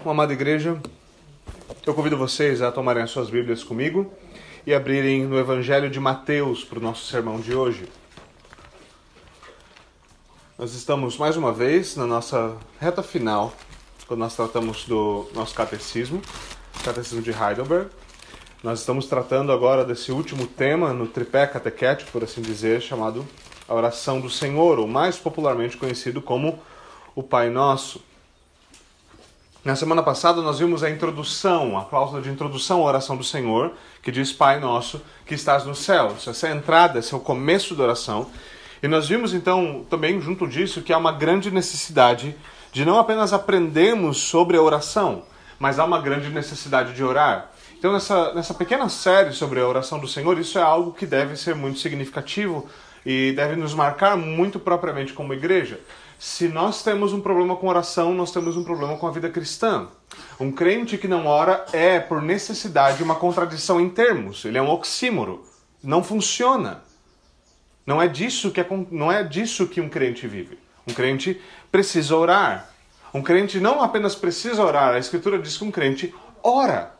Uma amada igreja, eu convido vocês a tomarem as suas Bíblias comigo e abrirem no Evangelho de Mateus para o nosso sermão de hoje. Nós estamos mais uma vez na nossa reta final, quando nós tratamos do nosso catecismo, Catecismo de Heidelberg. Nós estamos tratando agora desse último tema no tripé catequético, por assim dizer, chamado a oração do Senhor, ou mais popularmente conhecido como o Pai Nosso. Na semana passada nós vimos a introdução, a cláusula de introdução à oração do Senhor, que diz Pai Nosso que estás no céu. Essa é a entrada, esse é o começo da oração. E nós vimos então também junto disso que há uma grande necessidade de não apenas aprendermos sobre a oração, mas há uma grande necessidade de orar. Então, nessa, nessa pequena série sobre a oração do Senhor, isso é algo que deve ser muito significativo e deve nos marcar muito propriamente como igreja. Se nós temos um problema com oração, nós temos um problema com a vida cristã. Um crente que não ora é, por necessidade, uma contradição em termos. Ele é um oxímoro. Não funciona. Não é disso que, é, não é disso que um crente vive. Um crente precisa orar. Um crente não apenas precisa orar, a Escritura diz que um crente ora.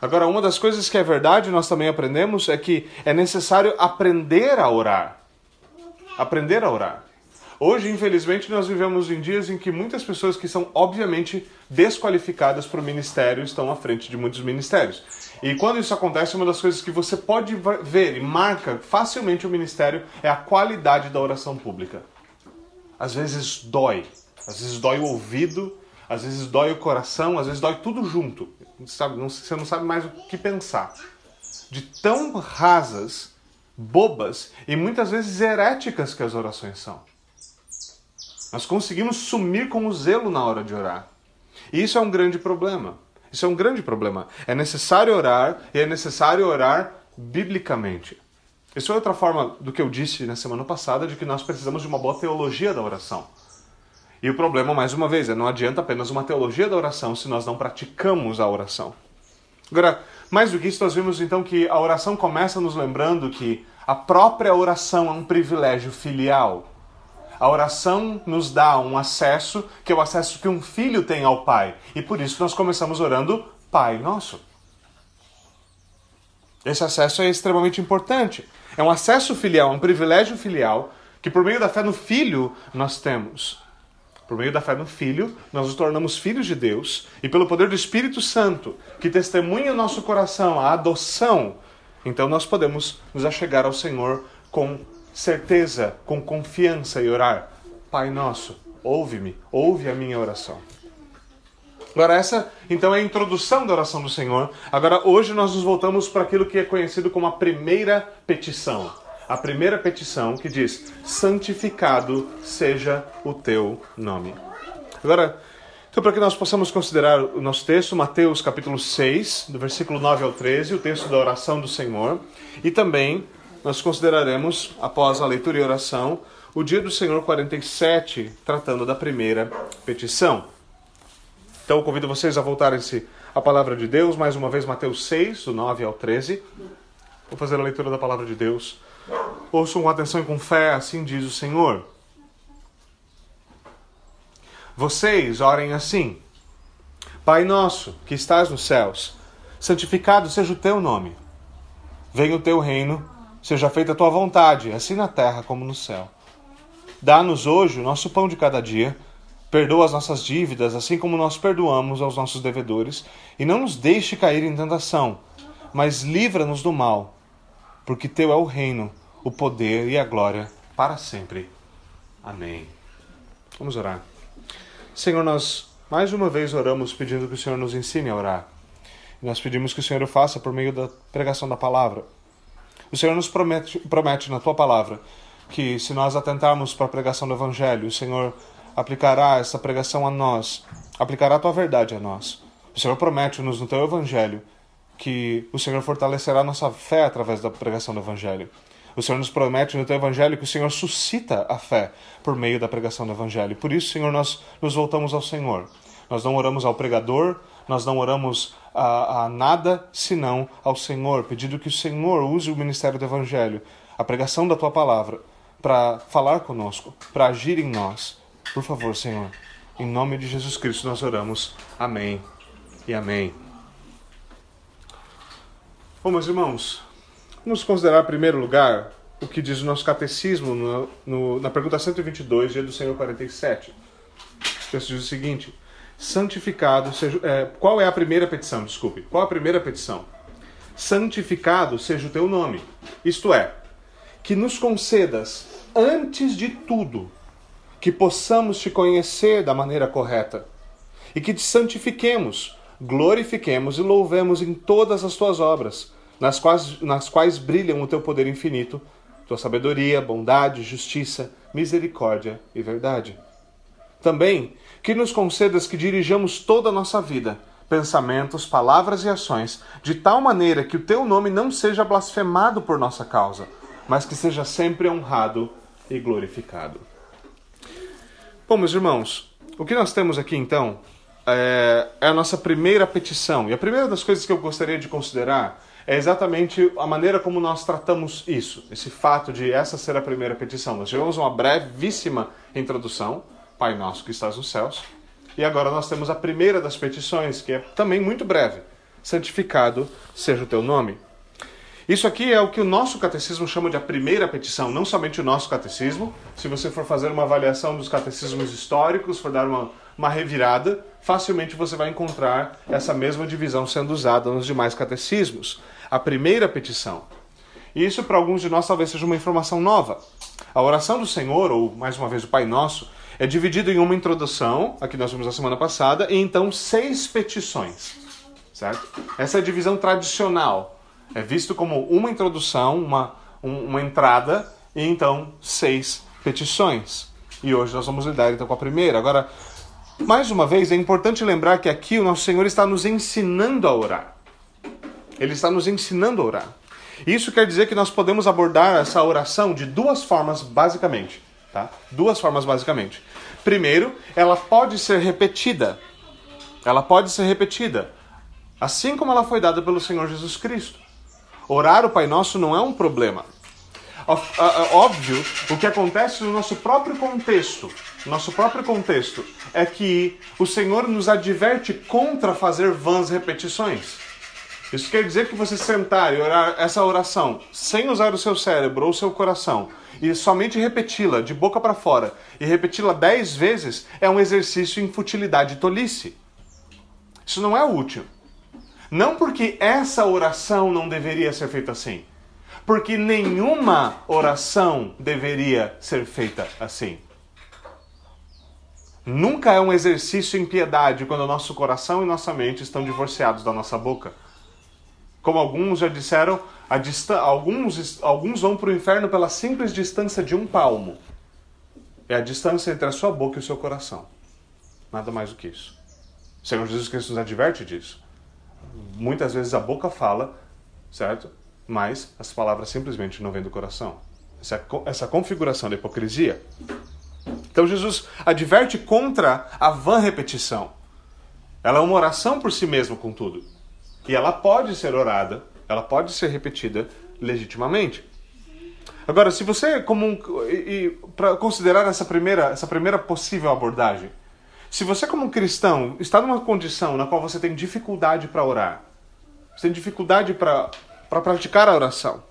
Agora, uma das coisas que é verdade, nós também aprendemos, é que é necessário aprender a orar. Aprender a orar. Hoje, infelizmente, nós vivemos em dias em que muitas pessoas que são obviamente desqualificadas para o ministério estão à frente de muitos ministérios. E quando isso acontece, uma das coisas que você pode ver e marca facilmente o ministério é a qualidade da oração pública. Às vezes dói, às vezes dói o ouvido, às vezes dói o coração, às vezes dói tudo junto. Você não sabe mais o que pensar. De tão rasas, bobas e muitas vezes heréticas que as orações são. Nós conseguimos sumir com o zelo na hora de orar. E isso é um grande problema. Isso é um grande problema. É necessário orar e é necessário orar biblicamente. Isso é outra forma do que eu disse na semana passada de que nós precisamos de uma boa teologia da oração. E o problema, mais uma vez, é não adianta apenas uma teologia da oração se nós não praticamos a oração. Agora, mais do que isso, nós vimos então que a oração começa nos lembrando que a própria oração é um privilégio filial. A oração nos dá um acesso, que é o acesso que um filho tem ao Pai. E por isso nós começamos orando Pai Nosso. Esse acesso é extremamente importante. É um acesso filial, um privilégio filial, que por meio da fé no Filho nós temos. Por meio da fé no Filho, nós nos tornamos filhos de Deus e pelo poder do Espírito Santo, que testemunha o nosso coração, a adoção, então nós podemos nos achegar ao Senhor com certeza, com confiança e orar: Pai nosso, ouve-me, ouve a minha oração. Agora, essa então é a introdução da oração do Senhor. Agora, hoje nós nos voltamos para aquilo que é conhecido como a primeira petição a primeira petição que diz: santificado seja o teu nome. Agora, então, para que nós possamos considerar o nosso texto, Mateus capítulo 6, do versículo 9 ao 13, o texto da oração do Senhor, e também nós consideraremos, após a leitura e oração, o dia do Senhor 47, tratando da primeira petição. Então, convido vocês a voltarem-se à palavra de Deus, mais uma vez, Mateus 6, do 9 ao 13. Vou fazer a leitura da palavra de Deus Ouçam com atenção e com fé, assim diz o Senhor. Vocês orem assim: Pai nosso, que estás nos céus, santificado seja o teu nome. Venha o teu reino, seja feita a tua vontade, assim na terra como no céu. Dá-nos hoje o nosso pão de cada dia. Perdoa as nossas dívidas, assim como nós perdoamos aos nossos devedores, e não nos deixe cair em tentação, mas livra-nos do mal porque teu é o reino, o poder e a glória para sempre. Amém. Vamos orar. Senhor, nós mais uma vez oramos pedindo que o Senhor nos ensine a orar. Nós pedimos que o Senhor o faça por meio da pregação da palavra. O Senhor nos promete, promete na tua palavra que se nós atentarmos para a pregação do Evangelho, o Senhor aplicará essa pregação a nós, aplicará a tua verdade a nós. O Senhor promete-nos no teu Evangelho que o Senhor fortalecerá nossa fé através da pregação do Evangelho. O Senhor nos promete no teu Evangelho que o Senhor suscita a fé por meio da pregação do Evangelho. Por isso, Senhor, nós nos voltamos ao Senhor. Nós não oramos ao pregador, nós não oramos a, a nada senão ao Senhor, pedindo que o Senhor use o ministério do Evangelho, a pregação da tua palavra, para falar conosco, para agir em nós. Por favor, Senhor, Em nome de Jesus Cristo nós oramos. Amém e amém. Bom, meus irmãos, vamos considerar em primeiro lugar o que diz o nosso catecismo no, no, na pergunta 122, dia do Senhor 47. O texto diz o seguinte: Santificado seja. É, qual é a primeira petição? Desculpe. Qual a primeira petição? Santificado seja o teu nome. Isto é, que nos concedas, antes de tudo, que possamos te conhecer da maneira correta e que te santifiquemos glorifiquemos e louvemos em todas as tuas obras, nas quais, nas quais brilham o teu poder infinito, tua sabedoria, bondade, justiça, misericórdia e verdade. Também que nos concedas que dirijamos toda a nossa vida, pensamentos, palavras e ações, de tal maneira que o teu nome não seja blasfemado por nossa causa, mas que seja sempre honrado e glorificado. Bom, meus irmãos, o que nós temos aqui então é, é a nossa primeira petição. E a primeira das coisas que eu gostaria de considerar é exatamente a maneira como nós tratamos isso, esse fato de essa ser a primeira petição. Nós tivemos uma brevíssima introdução, Pai Nosso que estás nos céus, e agora nós temos a primeira das petições, que é também muito breve: santificado seja o teu nome. Isso aqui é o que o nosso catecismo chama de a primeira petição, não somente o nosso catecismo. Se você for fazer uma avaliação dos catecismos históricos, for dar uma, uma revirada, facilmente você vai encontrar essa mesma divisão sendo usada nos demais catecismos. A primeira petição. E isso para alguns de nós talvez seja uma informação nova. A oração do Senhor, ou mais uma vez o Pai Nosso, é dividido em uma introdução, aqui nós vimos na semana passada, e então seis petições. Certo? Essa é a divisão tradicional. É visto como uma introdução, uma, um, uma entrada, e então seis petições. E hoje nós vamos lidar então com a primeira. Agora, mais uma vez, é importante lembrar que aqui o nosso Senhor está nos ensinando a orar. Ele está nos ensinando a orar. Isso quer dizer que nós podemos abordar essa oração de duas formas, basicamente. Tá? Duas formas, basicamente. Primeiro, ela pode ser repetida. Ela pode ser repetida. Assim como ela foi dada pelo Senhor Jesus Cristo. Orar o Pai Nosso não é um problema. Óbvio, o que acontece no nosso próprio contexto, nosso próprio contexto, é que o Senhor nos adverte contra fazer vãs repetições. Isso quer dizer que você sentar e orar essa oração sem usar o seu cérebro ou o seu coração e somente repeti-la de boca para fora e repeti-la dez vezes é um exercício em futilidade e tolice. Isso não é útil. Não porque essa oração não deveria ser feita assim, porque nenhuma oração deveria ser feita assim. Nunca é um exercício em piedade quando nosso coração e nossa mente estão divorciados da nossa boca. Como alguns já disseram, alguns, alguns vão para o inferno pela simples distância de um palmo. É a distância entre a sua boca e o seu coração. Nada mais do que isso. O Senhor Jesus Cristo nos adverte disso. Muitas vezes a boca fala, certo? Mas as palavras simplesmente não vêm do coração. Essa, essa configuração da hipocrisia então Jesus adverte contra a vã repetição. Ela é uma oração por si mesma, contudo. E ela pode ser orada, ela pode ser repetida legitimamente. Agora, se você, como um, para considerar essa primeira, essa primeira possível abordagem, se você, como um cristão, está numa condição na qual você tem dificuldade para orar, você tem dificuldade para praticar a oração,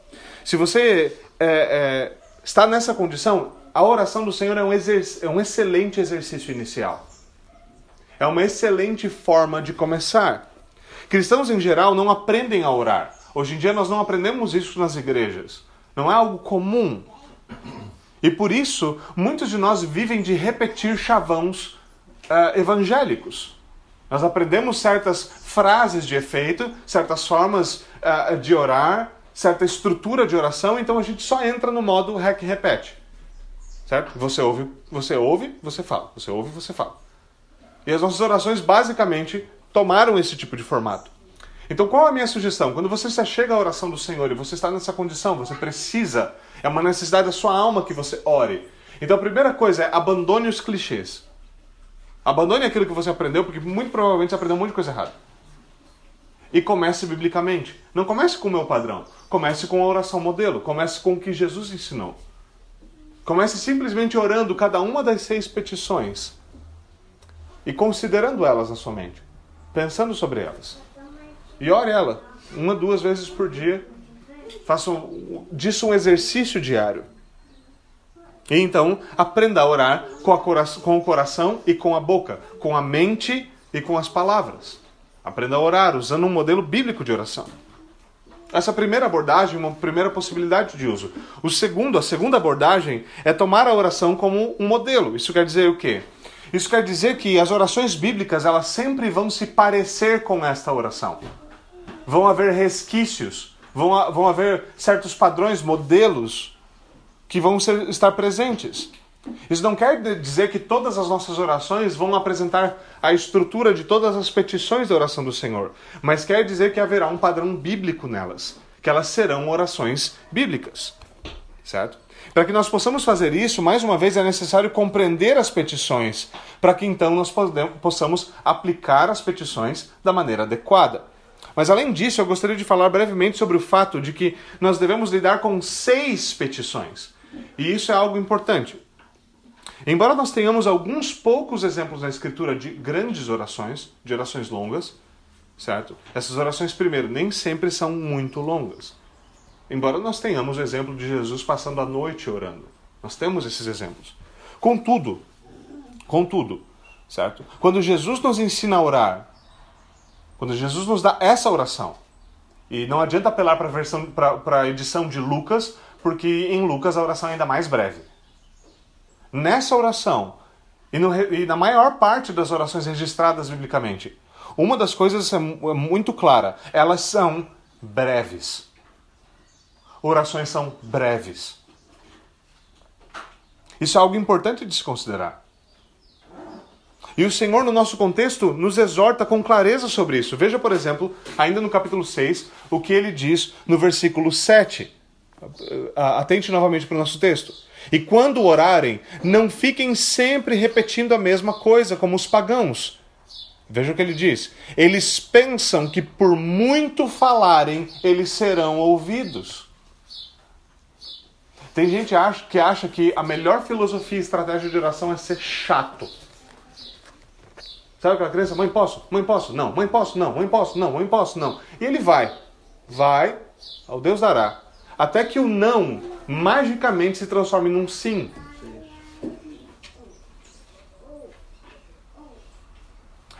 se você é, é, está nessa condição, a oração do Senhor é um, é um excelente exercício inicial. É uma excelente forma de começar. Cristãos em geral não aprendem a orar. Hoje em dia nós não aprendemos isso nas igrejas. Não é algo comum. E por isso, muitos de nós vivem de repetir chavões uh, evangélicos. Nós aprendemos certas frases de efeito, certas formas uh, de orar, certa estrutura de oração, então a gente só entra no modo rec repete certo? Você ouve, você ouve, você fala. Você ouve, você fala. E as nossas orações basicamente tomaram esse tipo de formato. Então, qual é a minha sugestão? Quando você se chega à oração do Senhor e você está nessa condição, você precisa, é uma necessidade da sua alma que você ore. Então, a primeira coisa é abandone os clichês. Abandone aquilo que você aprendeu, porque muito provavelmente você aprendeu um monte de coisa errada. E comece biblicamente. Não comece com o meu padrão. Comece com a oração modelo. Comece com o que Jesus ensinou. Comece simplesmente orando cada uma das seis petições. e considerando elas na sua mente, pensando sobre elas. E ore ela, uma, duas vezes por dia. Faça disso um exercício diário. E então, aprenda a orar com, a com o coração e com a boca, com a mente e com as palavras. Aprenda a orar usando um modelo bíblico de oração. Essa primeira abordagem, uma primeira possibilidade de uso. O segundo, a segunda abordagem é tomar a oração como um modelo. Isso quer dizer o quê? Isso quer dizer que as orações bíblicas, elas sempre vão se parecer com esta oração. Vão haver resquícios, vão, vão haver certos padrões, modelos que vão ser, estar presentes. Isso não quer dizer que todas as nossas orações vão apresentar a estrutura de todas as petições da oração do Senhor, mas quer dizer que haverá um padrão bíblico nelas, que elas serão orações bíblicas. Certo? Para que nós possamos fazer isso, mais uma vez é necessário compreender as petições, para que então nós possamos aplicar as petições da maneira adequada. Mas além disso, eu gostaria de falar brevemente sobre o fato de que nós devemos lidar com seis petições. E isso é algo importante. Embora nós tenhamos alguns poucos exemplos na Escritura de grandes orações, de orações longas, certo? Essas orações, primeiro, nem sempre são muito longas. Embora nós tenhamos o exemplo de Jesus passando a noite orando. Nós temos esses exemplos. Contudo, contudo, certo? Quando Jesus nos ensina a orar, quando Jesus nos dá essa oração, e não adianta apelar para a edição de Lucas, porque em Lucas a oração é ainda mais breve nessa oração e, no, e na maior parte das orações registradas biblicamente, uma das coisas é, é muito clara: elas são breves. Orações são breves. Isso é algo importante de se considerar. E o Senhor, no nosso contexto, nos exorta com clareza sobre isso. Veja, por exemplo, ainda no capítulo 6, o que ele diz no versículo 7. Atente novamente para o nosso texto. E quando orarem, não fiquem sempre repetindo a mesma coisa, como os pagãos. Veja o que ele diz. Eles pensam que por muito falarem, eles serão ouvidos. Tem gente que acha que a melhor filosofia e estratégia de oração é ser chato. Sabe aquela criança? Mãe, posso? Mãe, posso? Não. Mãe, posso? Não. Mãe, posso? Não. Mãe, posso? Não. E ele vai. Vai, ao Deus dará. Até que o não magicamente se transforme num sim.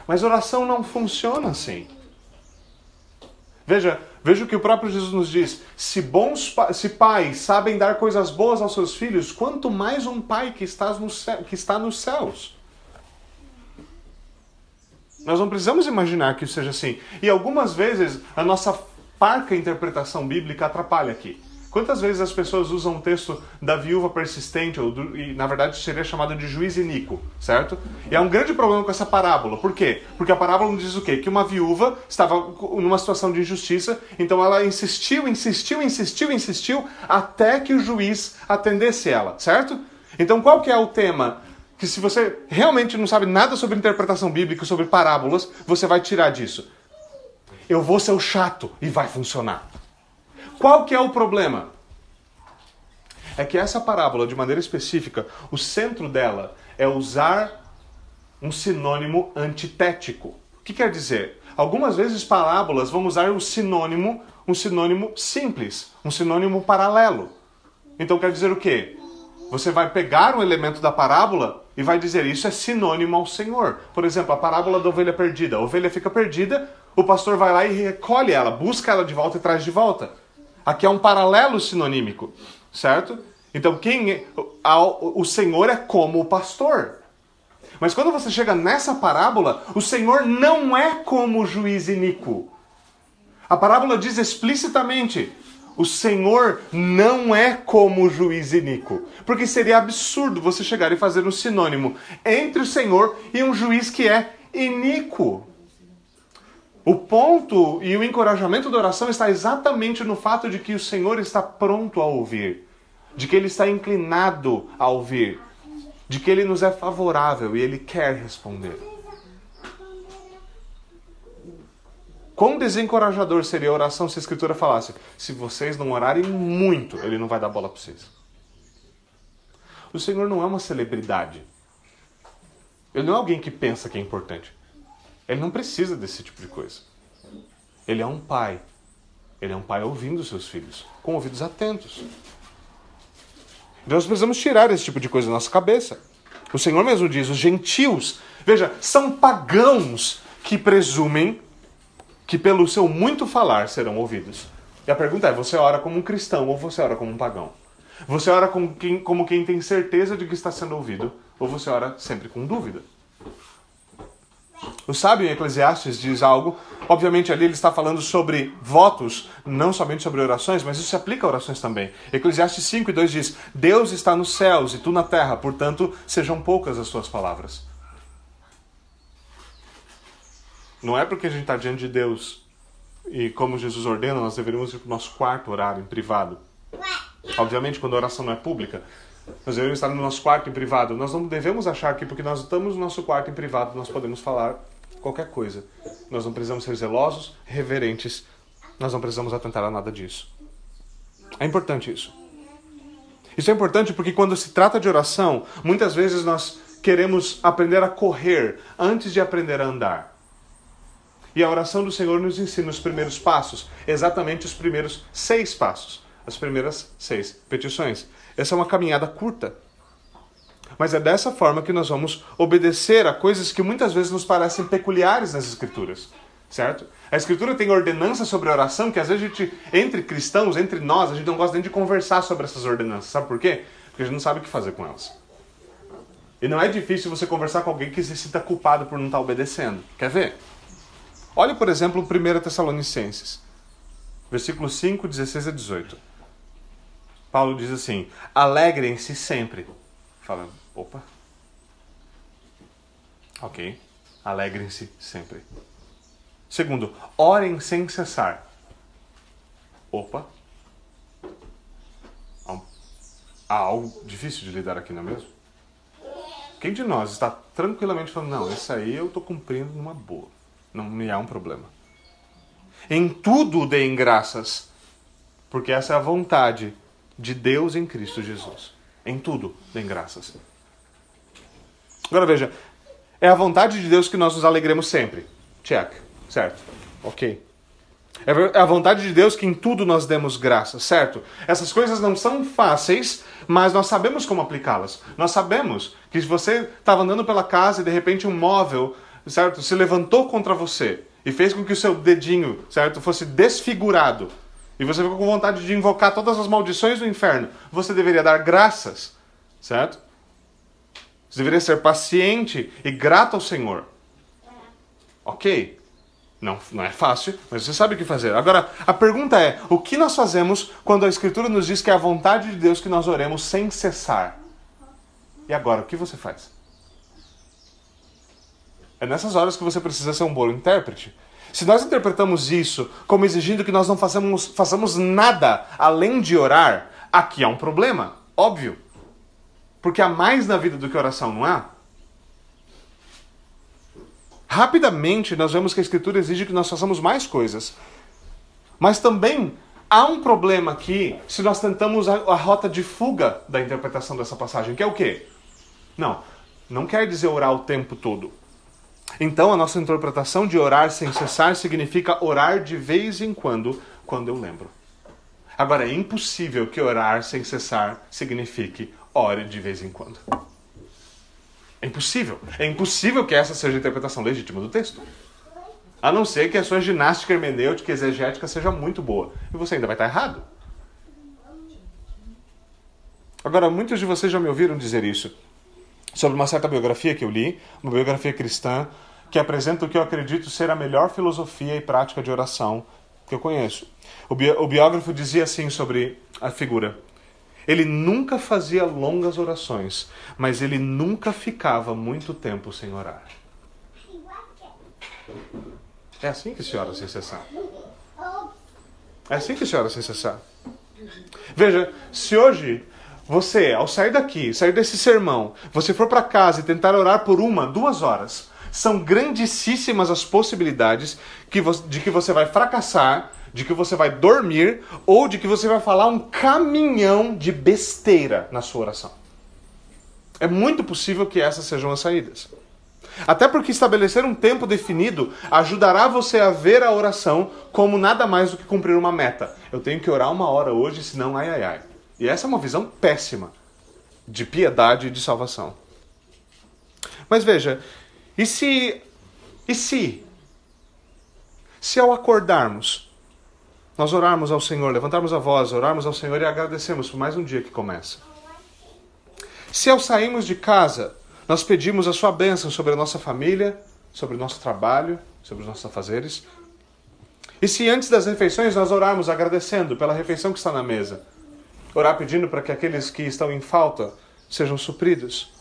Mas oração não funciona assim. Veja, veja o que o próprio Jesus nos diz. Se bons se pais sabem dar coisas boas aos seus filhos, quanto mais um pai que está, no que está nos céus. Nós não precisamos imaginar que isso seja assim. E algumas vezes a nossa parca interpretação bíblica atrapalha aqui. Quantas vezes as pessoas usam o texto da viúva persistente, ou do, e na verdade seria chamado de juiz iníquo, certo? E há um grande problema com essa parábola. Por quê? Porque a parábola diz o quê? Que uma viúva estava numa situação de injustiça, então ela insistiu, insistiu, insistiu, insistiu, até que o juiz atendesse ela, certo? Então qual que é o tema? Que se você realmente não sabe nada sobre interpretação bíblica, sobre parábolas, você vai tirar disso. Eu vou ser o chato e vai funcionar. Qual que é o problema? É que essa parábola, de maneira específica, o centro dela é usar um sinônimo antitético. O que quer dizer? Algumas vezes parábolas vão usar um sinônimo, um sinônimo simples, um sinônimo paralelo. Então quer dizer o quê? Você vai pegar um elemento da parábola e vai dizer isso é sinônimo ao Senhor. Por exemplo, a parábola da ovelha perdida. A ovelha fica perdida, o pastor vai lá e recolhe ela, busca ela de volta e traz de volta. Aqui é um paralelo sinonímico, certo? Então, quem é, o Senhor é como o pastor. Mas quando você chega nessa parábola, o Senhor não é como o juiz iníquo. A parábola diz explicitamente: o Senhor não é como o juiz iníquo. Porque seria absurdo você chegar e fazer um sinônimo entre o Senhor e um juiz que é iníquo. O ponto e o encorajamento da oração está exatamente no fato de que o Senhor está pronto a ouvir, de que Ele está inclinado a ouvir, de que Ele nos é favorável e Ele quer responder. Quão desencorajador seria a oração se a Escritura falasse: se vocês não orarem muito, Ele não vai dar bola para vocês. O Senhor não é uma celebridade. Ele não é alguém que pensa que é importante. Ele não precisa desse tipo de coisa. Ele é um pai. Ele é um pai ouvindo seus filhos, com ouvidos atentos. Então nós precisamos tirar esse tipo de coisa da nossa cabeça. O Senhor mesmo diz: os gentios, veja, são pagãos que presumem que pelo seu muito falar serão ouvidos. E a pergunta é: você ora como um cristão ou você ora como um pagão? Você ora como quem, como quem tem certeza de que está sendo ouvido ou você ora sempre com dúvida? O sábio em Eclesiastes diz algo, obviamente ali ele está falando sobre votos, não somente sobre orações, mas isso se aplica a orações também. Eclesiastes 5 e 2 diz: Deus está nos céus e tu na terra, portanto, sejam poucas as tuas palavras. Não é porque a gente está diante de Deus e, como Jesus ordena, nós deveríamos ir para o nosso quarto orar em privado. Obviamente, quando a oração não é pública, nós devemos estar no nosso quarto em privado. Nós não devemos achar que porque nós estamos no nosso quarto em privado nós podemos falar qualquer coisa. Nós não precisamos ser zelosos, reverentes. Nós não precisamos atentar a nada disso. É importante isso. Isso é importante porque quando se trata de oração, muitas vezes nós queremos aprender a correr antes de aprender a andar. E a oração do Senhor nos ensina os primeiros passos, exatamente os primeiros seis passos, as primeiras seis petições. Essa é uma caminhada curta. Mas é dessa forma que nós vamos obedecer a coisas que muitas vezes nos parecem peculiares nas Escrituras. Certo? A Escritura tem ordenanças sobre oração que às vezes a gente, entre cristãos, entre nós, a gente não gosta nem de conversar sobre essas ordenanças. Sabe por quê? Porque a gente não sabe o que fazer com elas. E não é difícil você conversar com alguém que se sinta culpado por não estar obedecendo. Quer ver? Olhe, por exemplo, 1 Tessalonicenses, versículo 5, 16 a 18. Paulo diz assim: alegrem-se sempre. Fala, opa. Ok. Alegrem-se sempre. Segundo, orem sem cessar. Opa. Há algo difícil de lidar aqui, não é mesmo? Quem de nós está tranquilamente falando, não, isso aí eu estou cumprindo numa boa. Não me há um problema. Em tudo deem graças, porque essa é a vontade de Deus em Cristo Jesus. Em tudo, deem graças. Agora veja, é a vontade de Deus que nós nos alegremos sempre. Check, certo? Ok. É a vontade de Deus que em tudo nós demos graças, certo? Essas coisas não são fáceis, mas nós sabemos como aplicá-las. Nós sabemos que se você estava andando pela casa e de repente um móvel, certo, se levantou contra você e fez com que o seu dedinho, certo, fosse desfigurado, e você ficou com vontade de invocar todas as maldições do inferno, você deveria dar graças, certo? Você deveria ser paciente e grato ao Senhor. Ok. Não, não é fácil, mas você sabe o que fazer. Agora, a pergunta é: o que nós fazemos quando a Escritura nos diz que é a vontade de Deus que nós oremos sem cessar? E agora, o que você faz? É nessas horas que você precisa ser um bom intérprete. Se nós interpretamos isso como exigindo que nós não façamos, façamos nada além de orar, aqui há um problema, óbvio. Porque há mais na vida do que oração, não há? Rapidamente nós vemos que a Escritura exige que nós façamos mais coisas. Mas também há um problema aqui se nós tentamos a, a rota de fuga da interpretação dessa passagem, que é o quê? Não, não quer dizer orar o tempo todo. Então, a nossa interpretação de orar sem cessar significa orar de vez em quando, quando eu lembro. Agora, é impossível que orar sem cessar signifique ore de vez em quando. É impossível. É impossível que essa seja a interpretação legítima do texto. A não ser que a sua ginástica hermenêutica e exegética seja muito boa. E você ainda vai estar errado. Agora, muitos de vocês já me ouviram dizer isso sobre uma certa biografia que eu li, uma biografia cristã, que apresenta o que eu acredito ser a melhor filosofia e prática de oração que eu conheço. O, bi o biógrafo dizia assim sobre a figura: ele nunca fazia longas orações, mas ele nunca ficava muito tempo sem orar. É assim que se ora sem cessar. É assim que se ora sem cessar. Veja, se hoje você, ao sair daqui, sair desse sermão, você for para casa e tentar orar por uma, duas horas, são grandíssimas as possibilidades de que você vai fracassar, de que você vai dormir ou de que você vai falar um caminhão de besteira na sua oração. É muito possível que essas sejam as saídas. Até porque estabelecer um tempo definido ajudará você a ver a oração como nada mais do que cumprir uma meta. Eu tenho que orar uma hora hoje, senão ai ai ai. E essa é uma visão péssima de piedade e de salvação. Mas veja, e se. E se? Se ao acordarmos, nós orarmos ao Senhor, levantarmos a voz, orarmos ao Senhor e agradecermos por mais um dia que começa. Se ao sairmos de casa, nós pedimos a sua bênção sobre a nossa família, sobre o nosso trabalho, sobre os nossos afazeres. E se antes das refeições nós orarmos agradecendo pela refeição que está na mesa, orar pedindo para que aqueles que estão em falta sejam supridos.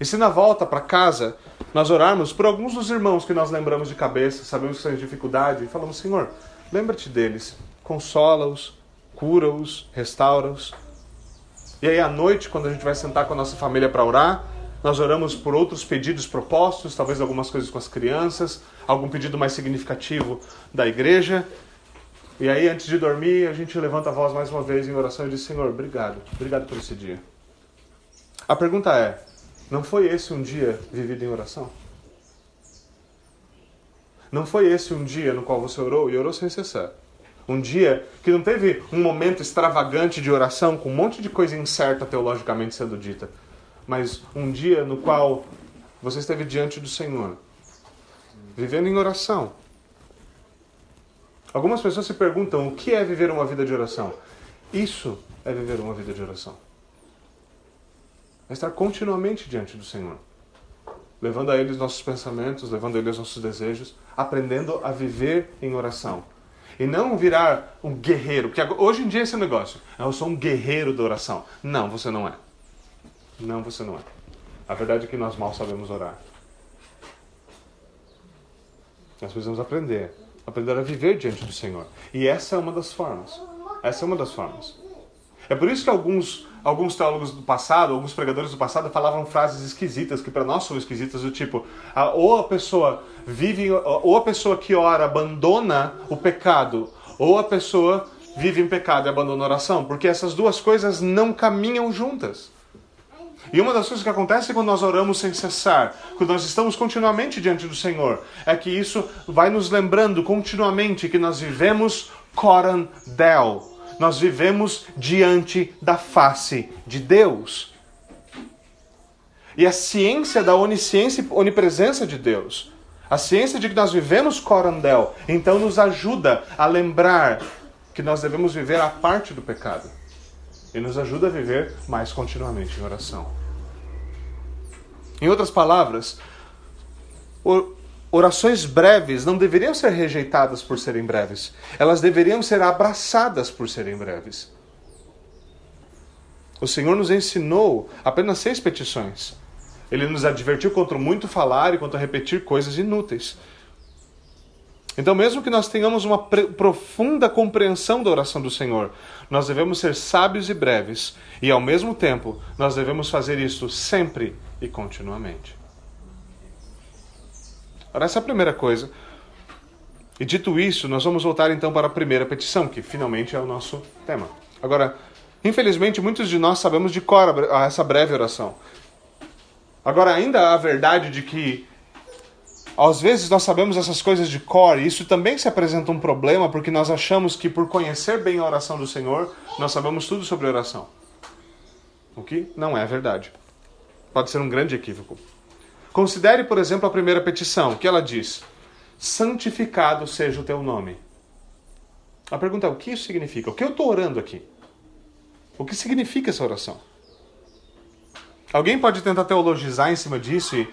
E se na volta para casa nós orarmos por alguns dos irmãos que nós lembramos de cabeça, sabemos que estão em dificuldade, e falamos, Senhor, lembra-te deles, consola-os, cura-os, restaura-os. E aí à noite, quando a gente vai sentar com a nossa família para orar, nós oramos por outros pedidos propostos, talvez algumas coisas com as crianças, algum pedido mais significativo da igreja. E aí, antes de dormir, a gente levanta a voz mais uma vez em oração e diz: Senhor, obrigado, obrigado por esse dia. A pergunta é: não foi esse um dia vivido em oração? Não foi esse um dia no qual você orou e orou sem cessar? Um dia que não teve um momento extravagante de oração com um monte de coisa incerta teologicamente sendo dita, mas um dia no qual você esteve diante do Senhor, vivendo em oração. Algumas pessoas se perguntam o que é viver uma vida de oração. Isso é viver uma vida de oração é estar continuamente diante do Senhor, levando a Ele os nossos pensamentos, levando a Ele os nossos desejos, aprendendo a viver em oração. E não virar um guerreiro, porque hoje em dia esse é o negócio. Eu sou um guerreiro da oração. Não, você não é. Não, você não é. A verdade é que nós mal sabemos orar. Nós precisamos aprender. Aprender a viver diante do Senhor. E essa é uma das formas. Essa é uma das formas. É por isso que alguns, alguns teólogos do passado, alguns pregadores do passado falavam frases esquisitas, que para nós são esquisitas, do tipo, ah, ou a pessoa vive, ou a pessoa que ora abandona o pecado, ou a pessoa vive em pecado e abandona a oração, porque essas duas coisas não caminham juntas. E uma das coisas que acontece quando nós oramos sem cessar, quando nós estamos continuamente diante do Senhor, é que isso vai nos lembrando continuamente que nós vivemos coran del, nós vivemos diante da face de Deus. E a ciência da onisciência e onipresença de Deus, a ciência de que nós vivemos corandel, então nos ajuda a lembrar que nós devemos viver a parte do pecado. E nos ajuda a viver mais continuamente em oração. Em outras palavras, Orações breves não deveriam ser rejeitadas por serem breves, elas deveriam ser abraçadas por serem breves. O Senhor nos ensinou apenas seis petições. Ele nos advertiu contra muito falar e contra repetir coisas inúteis. Então, mesmo que nós tenhamos uma profunda compreensão da oração do Senhor, nós devemos ser sábios e breves, e ao mesmo tempo, nós devemos fazer isso sempre e continuamente. Ora, essa é a primeira coisa. E dito isso, nós vamos voltar então para a primeira petição, que finalmente é o nosso tema. Agora, infelizmente, muitos de nós sabemos de cor essa breve oração. Agora, ainda há a verdade de que às vezes nós sabemos essas coisas de cor, e isso também se apresenta um problema, porque nós achamos que por conhecer bem a oração do Senhor, nós sabemos tudo sobre oração. O que não é verdade. Pode ser um grande equívoco. Considere, por exemplo, a primeira petição, que ela diz: Santificado seja o teu nome. A pergunta é: o que isso significa? O que eu estou orando aqui? O que significa essa oração? Alguém pode tentar teologizar em cima disso e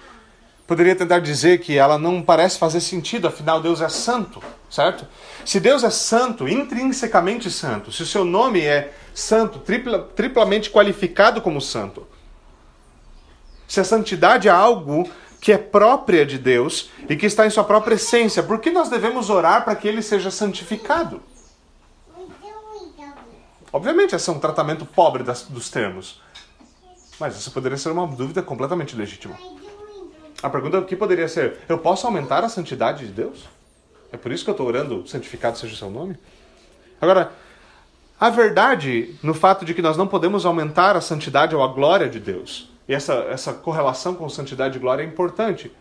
poderia tentar dizer que ela não parece fazer sentido, afinal Deus é santo, certo? Se Deus é santo, intrinsecamente santo, se o seu nome é santo, tripla, triplamente qualificado como santo, se a santidade é algo que é própria de Deus e que está em sua própria essência, por que nós devemos orar para que ele seja santificado? Obviamente, esse é um tratamento pobre das, dos termos. Mas isso poderia ser uma dúvida completamente legítima. A pergunta que poderia ser: eu posso aumentar a santidade de Deus? É por isso que eu estou orando, santificado seja o seu nome? Agora, a verdade no fato de que nós não podemos aumentar a santidade ou a glória de Deus E essa, essa correlação com santidade e glória é importante.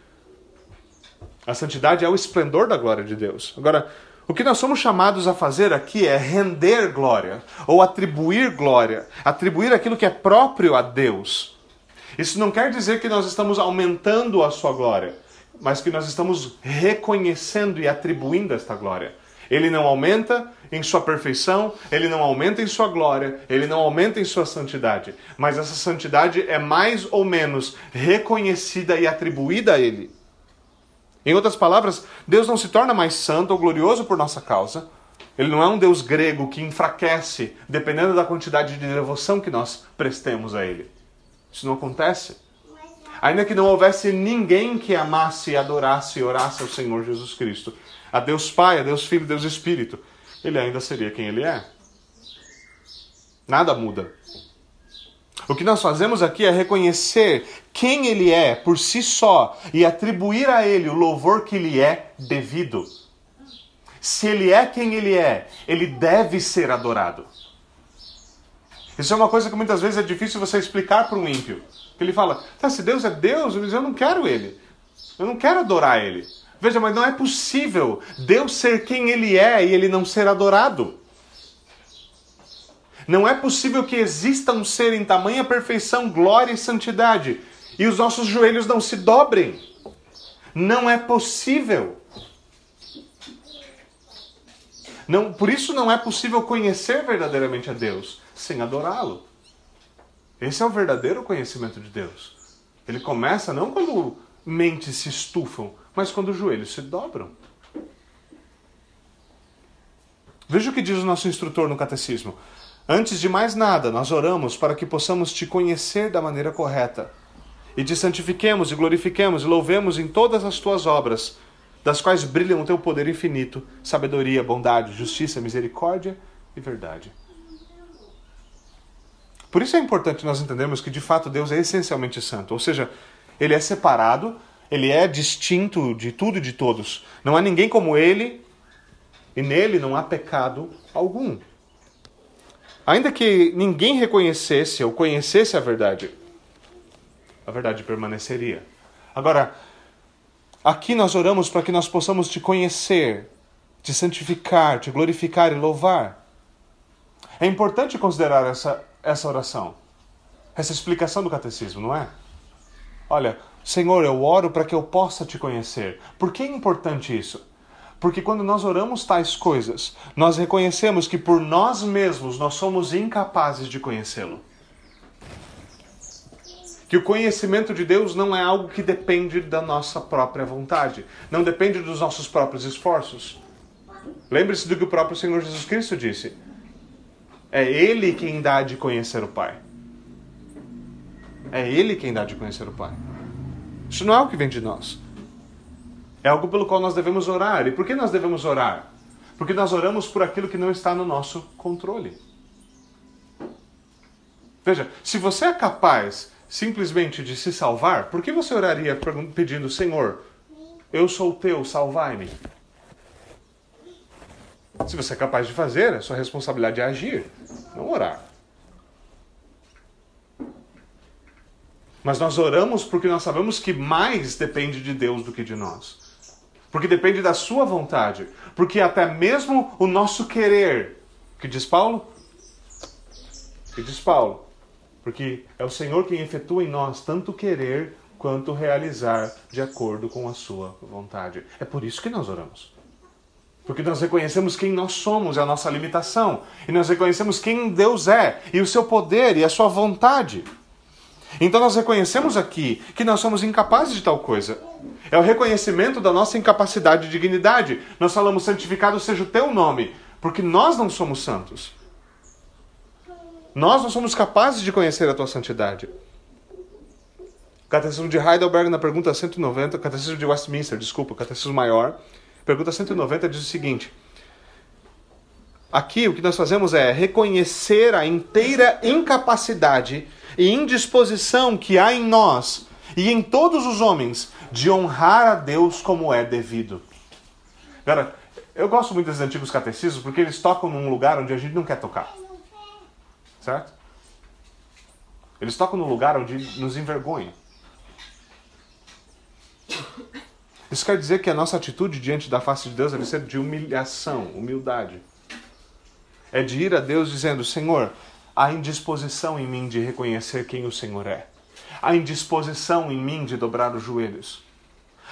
A santidade é o esplendor da glória de Deus. Agora, o que nós somos chamados a fazer aqui é render glória, ou atribuir glória, atribuir aquilo que é próprio a Deus. Isso não quer dizer que nós estamos aumentando a sua glória, mas que nós estamos reconhecendo e atribuindo esta glória. Ele não aumenta em sua perfeição, ele não aumenta em sua glória, ele não aumenta em sua santidade, mas essa santidade é mais ou menos reconhecida e atribuída a ele. Em outras palavras, Deus não se torna mais santo ou glorioso por nossa causa. Ele não é um Deus grego que enfraquece dependendo da quantidade de devoção que nós prestemos a Ele. Isso não acontece. Ainda que não houvesse ninguém que amasse, adorasse e orasse ao Senhor Jesus Cristo, a Deus Pai, a Deus Filho, a Deus Espírito, ele ainda seria quem ele é. Nada muda. O que nós fazemos aqui é reconhecer quem ele é por si só e atribuir a ele o louvor que lhe é devido. Se ele é quem ele é, ele deve ser adorado. Isso é uma coisa que muitas vezes é difícil você explicar para um ímpio. Ele fala: tá, se Deus é Deus, eu não quero ele. Eu não quero adorar ele. Veja, mas não é possível Deus ser quem ele é e ele não ser adorado. Não é possível que exista um ser em tamanha perfeição, glória e santidade e os nossos joelhos não se dobrem. Não é possível. Não, por isso não é possível conhecer verdadeiramente a Deus sem adorá-lo. Esse é o verdadeiro conhecimento de Deus. Ele começa não quando mentes se estufam, mas quando os joelhos se dobram. Veja o que diz o nosso instrutor no catecismo. Antes de mais nada, nós oramos para que possamos te conhecer da maneira correta e te santifiquemos e glorifiquemos e louvemos em todas as tuas obras, das quais brilham o teu poder infinito, sabedoria, bondade, justiça, misericórdia e verdade. Por isso é importante nós entendermos que de fato Deus é essencialmente santo, ou seja, ele é separado, ele é distinto de tudo e de todos. Não há ninguém como ele e nele não há pecado algum. Ainda que ninguém reconhecesse ou conhecesse a verdade, a verdade permaneceria. Agora, aqui nós oramos para que nós possamos te conhecer, te santificar, te glorificar e louvar. É importante considerar essa, essa oração, essa explicação do catecismo, não é? Olha, Senhor, eu oro para que eu possa te conhecer. Por que é importante isso? Porque quando nós oramos tais coisas, nós reconhecemos que por nós mesmos nós somos incapazes de conhecê-lo. Que o conhecimento de Deus não é algo que depende da nossa própria vontade, não depende dos nossos próprios esforços. Lembre-se do que o próprio Senhor Jesus Cristo disse. É Ele quem dá de conhecer o Pai. É Ele quem dá de conhecer o Pai. Isso não é o que vem de nós. É algo pelo qual nós devemos orar. E por que nós devemos orar? Porque nós oramos por aquilo que não está no nosso controle. Veja, se você é capaz simplesmente de se salvar, por que você oraria pedindo, Senhor, eu sou teu, salvai-me? Se você é capaz de fazer, a sua responsabilidade é agir, não orar. Mas nós oramos porque nós sabemos que mais depende de Deus do que de nós porque depende da sua vontade, porque até mesmo o nosso querer, que diz Paulo? Que diz Paulo? Porque é o Senhor quem efetua em nós tanto querer quanto realizar de acordo com a sua vontade. É por isso que nós oramos. Porque nós reconhecemos quem nós somos e a nossa limitação. E nós reconhecemos quem Deus é e o seu poder e a sua vontade. Então nós reconhecemos aqui que nós somos incapazes de tal coisa. É o reconhecimento da nossa incapacidade de dignidade. Nós falamos santificado seja o teu nome, porque nós não somos santos. Nós não somos capazes de conhecer a tua santidade. Catecismo de Heidelberg, na pergunta 190, Catecismo de Westminster, desculpa, Catecismo Maior, pergunta 190 diz o seguinte: Aqui o que nós fazemos é reconhecer a inteira incapacidade e indisposição que há em nós e em todos os homens de honrar a Deus como é devido. Agora, eu gosto muito desses antigos catecismos porque eles tocam num lugar onde a gente não quer tocar. Certo? Eles tocam no lugar onde nos envergonha. Isso quer dizer que a nossa atitude diante da face de Deus deve ser de humilhação, humildade. É de ir a Deus dizendo: Senhor, há indisposição em mim de reconhecer quem o Senhor é. Há indisposição em mim de dobrar os joelhos.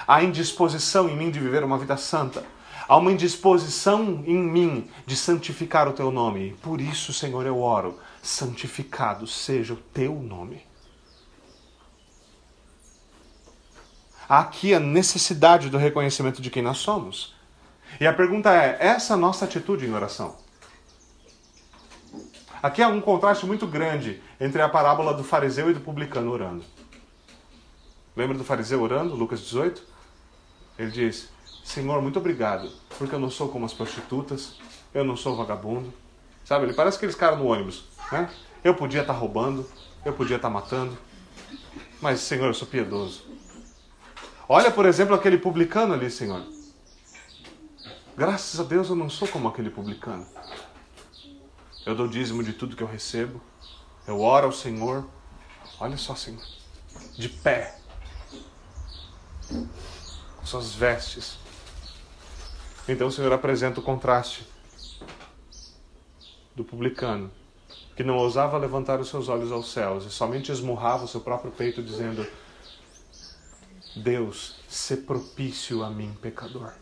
Há indisposição em mim de viver uma vida santa. Há uma indisposição em mim de santificar o teu nome. Por isso, Senhor, eu oro: santificado seja o teu nome. Há aqui a necessidade do reconhecimento de quem nós somos. E a pergunta é: essa é a nossa atitude em oração? Aqui há um contraste muito grande entre a parábola do fariseu e do publicano orando. Lembra do fariseu orando, Lucas 18? Ele diz: Senhor, muito obrigado, porque eu não sou como as prostitutas, eu não sou vagabundo. Sabe, ele parece aqueles caras no ônibus, né? Eu podia estar roubando, eu podia estar matando, mas, Senhor, eu sou piedoso. Olha, por exemplo, aquele publicano ali, Senhor. Graças a Deus eu não sou como aquele publicano. Eu dou dízimo de tudo que eu recebo. Eu oro ao Senhor. Olha só, Senhor. De pé. Com suas vestes. Então o Senhor apresenta o contraste do publicano, que não ousava levantar os seus olhos aos céus e somente esmurrava o seu próprio peito, dizendo: Deus, se propício a mim, pecador.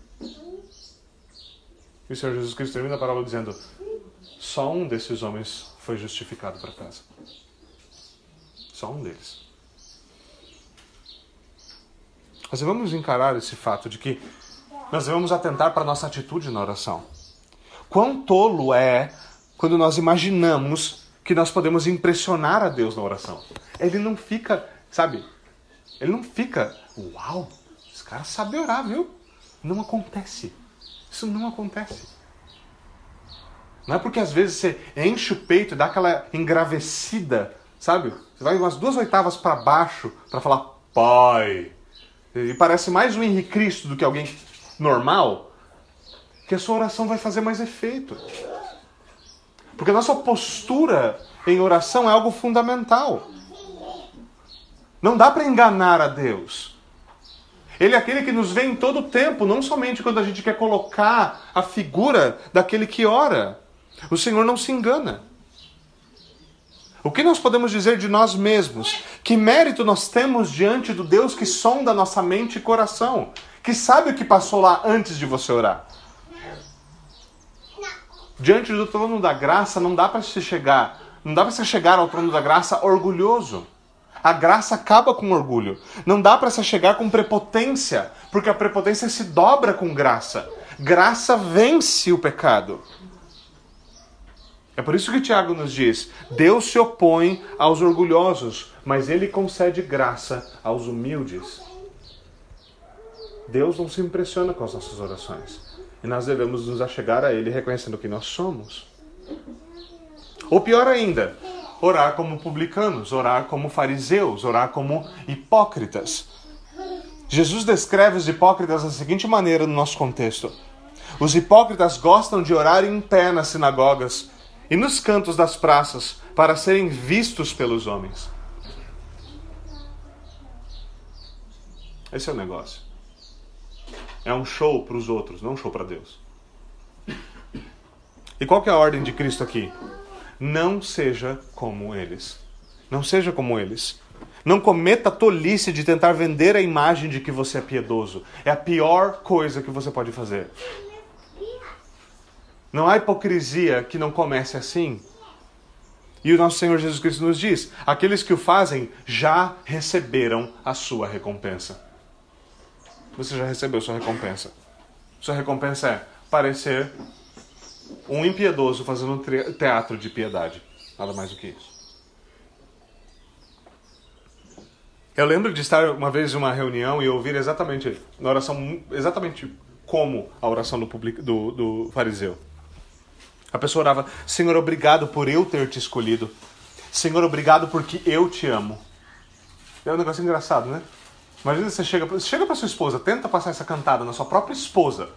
E o Senhor Jesus Cristo termina a parábola dizendo: só um desses homens foi justificado para casa. Só um deles. Nós devemos encarar esse fato de que nós devemos atentar para a nossa atitude na oração. Quão tolo é quando nós imaginamos que nós podemos impressionar a Deus na oração. Ele não fica, sabe? Ele não fica, uau, esse cara sabe orar, viu? Não acontece. Isso não acontece. Não é porque às vezes você enche o peito dá aquela engravecida, sabe? Você vai umas duas oitavas para baixo para falar Pai. E parece mais um Henrique Cristo do que alguém normal, que a sua oração vai fazer mais efeito. Porque a nossa postura em oração é algo fundamental. Não dá para enganar a Deus. Ele é aquele que nos vê em todo o tempo, não somente quando a gente quer colocar a figura daquele que ora. O Senhor não se engana. O que nós podemos dizer de nós mesmos? Que mérito nós temos diante do Deus que sonda nossa mente e coração, que sabe o que passou lá antes de você orar? Diante do trono da graça não dá para se chegar, não dá para se chegar ao trono da graça orgulhoso. A graça acaba com orgulho. Não dá para se chegar com prepotência, porque a prepotência se dobra com graça. Graça vence o pecado. É por isso que Tiago nos diz: Deus se opõe aos orgulhosos, mas ele concede graça aos humildes. Deus não se impressiona com as nossas orações. E nós devemos nos achegar a Ele reconhecendo que nós somos. Ou pior ainda, orar como publicanos, orar como fariseus, orar como hipócritas. Jesus descreve os hipócritas da seguinte maneira no nosso contexto: Os hipócritas gostam de orar em pé nas sinagogas e nos cantos das praças para serem vistos pelos homens. Esse é o negócio. É um show para os outros, não um show para Deus. E qual que é a ordem de Cristo aqui? Não seja como eles. Não seja como eles. Não cometa a tolice de tentar vender a imagem de que você é piedoso. É a pior coisa que você pode fazer. Não há hipocrisia que não comece assim. E o nosso Senhor Jesus Cristo nos diz: aqueles que o fazem já receberam a sua recompensa. Você já recebeu sua recompensa. Sua recompensa é parecer um impiedoso fazendo um teatro de piedade. Nada mais do que isso. Eu lembro de estar uma vez em uma reunião e ouvir exatamente na oração, exatamente como a oração do, public, do, do fariseu. A pessoa orava: Senhor, obrigado por eu ter te escolhido. Senhor, obrigado porque eu te amo. É um negócio engraçado, né? Imagina você chega, chega para sua esposa, tenta passar essa cantada na sua própria esposa.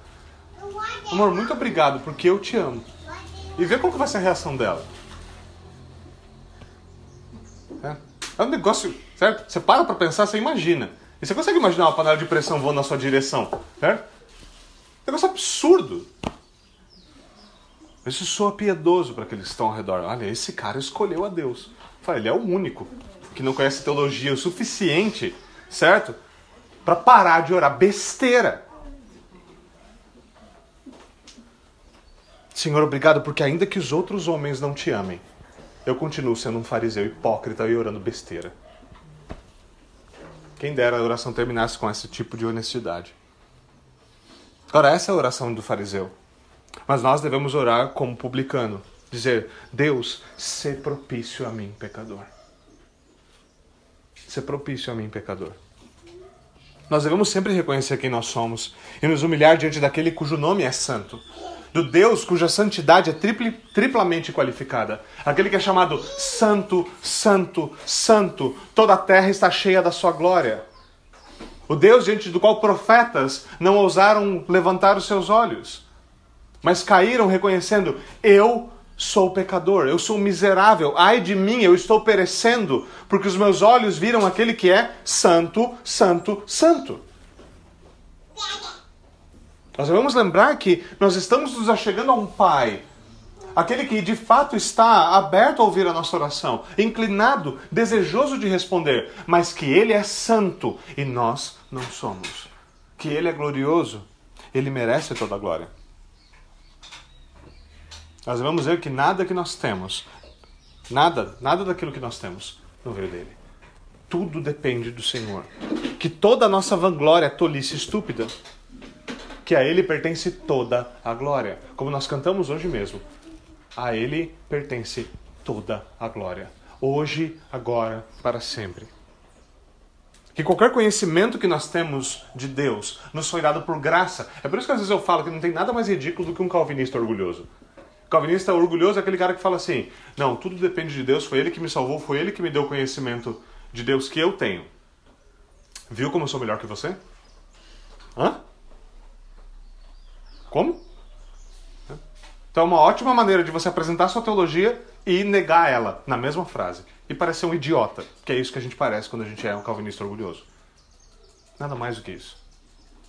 Amor, muito obrigado, porque eu te amo. E vê qual que vai ser a reação dela. É? É um negócio, certo? Você para pra pensar, você imagina. E você consegue imaginar uma panela de pressão voando na sua direção, certo? É um negócio absurdo. Isso soa piedoso para aqueles que estão ao redor. Olha, esse cara escolheu a Deus. Ele é o único que não conhece teologia o suficiente, certo? Para parar de orar besteira. Senhor, obrigado porque ainda que os outros homens não te amem, eu continuo sendo um fariseu hipócrita e orando besteira. Quem dera a oração terminasse com esse tipo de honestidade. Ora, essa é a oração do fariseu. Mas nós devemos orar como publicano. Dizer, Deus, se propício a mim, pecador. Se propício a mim, pecador. Nós devemos sempre reconhecer quem nós somos e nos humilhar diante daquele cujo nome é santo do Deus cuja santidade é tripli, triplamente qualificada. Aquele que é chamado Santo, Santo, Santo. Toda a terra está cheia da sua glória. O Deus diante do qual profetas não ousaram levantar os seus olhos, mas caíram reconhecendo: Eu sou pecador, eu sou miserável, ai de mim, eu estou perecendo, porque os meus olhos viram aquele que é santo, santo, santo. Nós devemos lembrar que nós estamos nos achegando a um Pai, aquele que de fato está aberto a ouvir a nossa oração, inclinado, desejoso de responder, mas que Ele é santo e nós não somos. Que Ele é glorioso, Ele merece toda a glória. Nós devemos ver que nada que nós temos, nada, nada daquilo que nós temos, não veio dele. Tudo depende do Senhor. Que toda a nossa vanglória tolice estúpida que a Ele pertence toda a glória. Como nós cantamos hoje mesmo. A Ele pertence toda a glória. Hoje, agora, para sempre. Que qualquer conhecimento que nós temos de Deus nos foi dado por graça. É por isso que às vezes eu falo que não tem nada mais ridículo do que um calvinista orgulhoso. calvinista orgulhoso é aquele cara que fala assim: não, tudo depende de Deus, foi Ele que me salvou, foi Ele que me deu o conhecimento de Deus que eu tenho. Viu como eu sou melhor que você? Hã? Como? Então é uma ótima maneira de você apresentar sua teologia e negar ela na mesma frase. E parecer um idiota, que é isso que a gente parece quando a gente é um calvinista orgulhoso. Nada mais do que isso.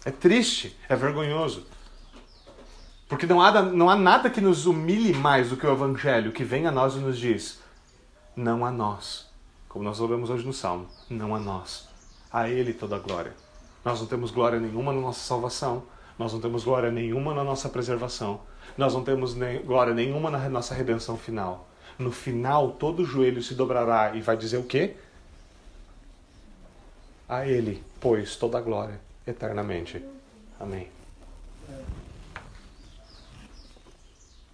É triste, é vergonhoso. Porque não há, não há nada que nos humilhe mais do que o Evangelho que vem a nós e nos diz: não a nós. Como nós ouvimos hoje no Salmo, não a nós. A Ele toda a glória. Nós não temos glória nenhuma na nossa salvação, nós não temos glória nenhuma na nossa preservação. Nós não temos nem, glória nenhuma na nossa redenção final. No final, todo joelho se dobrará e vai dizer o quê? A Ele, pois, toda a glória eternamente. Amém.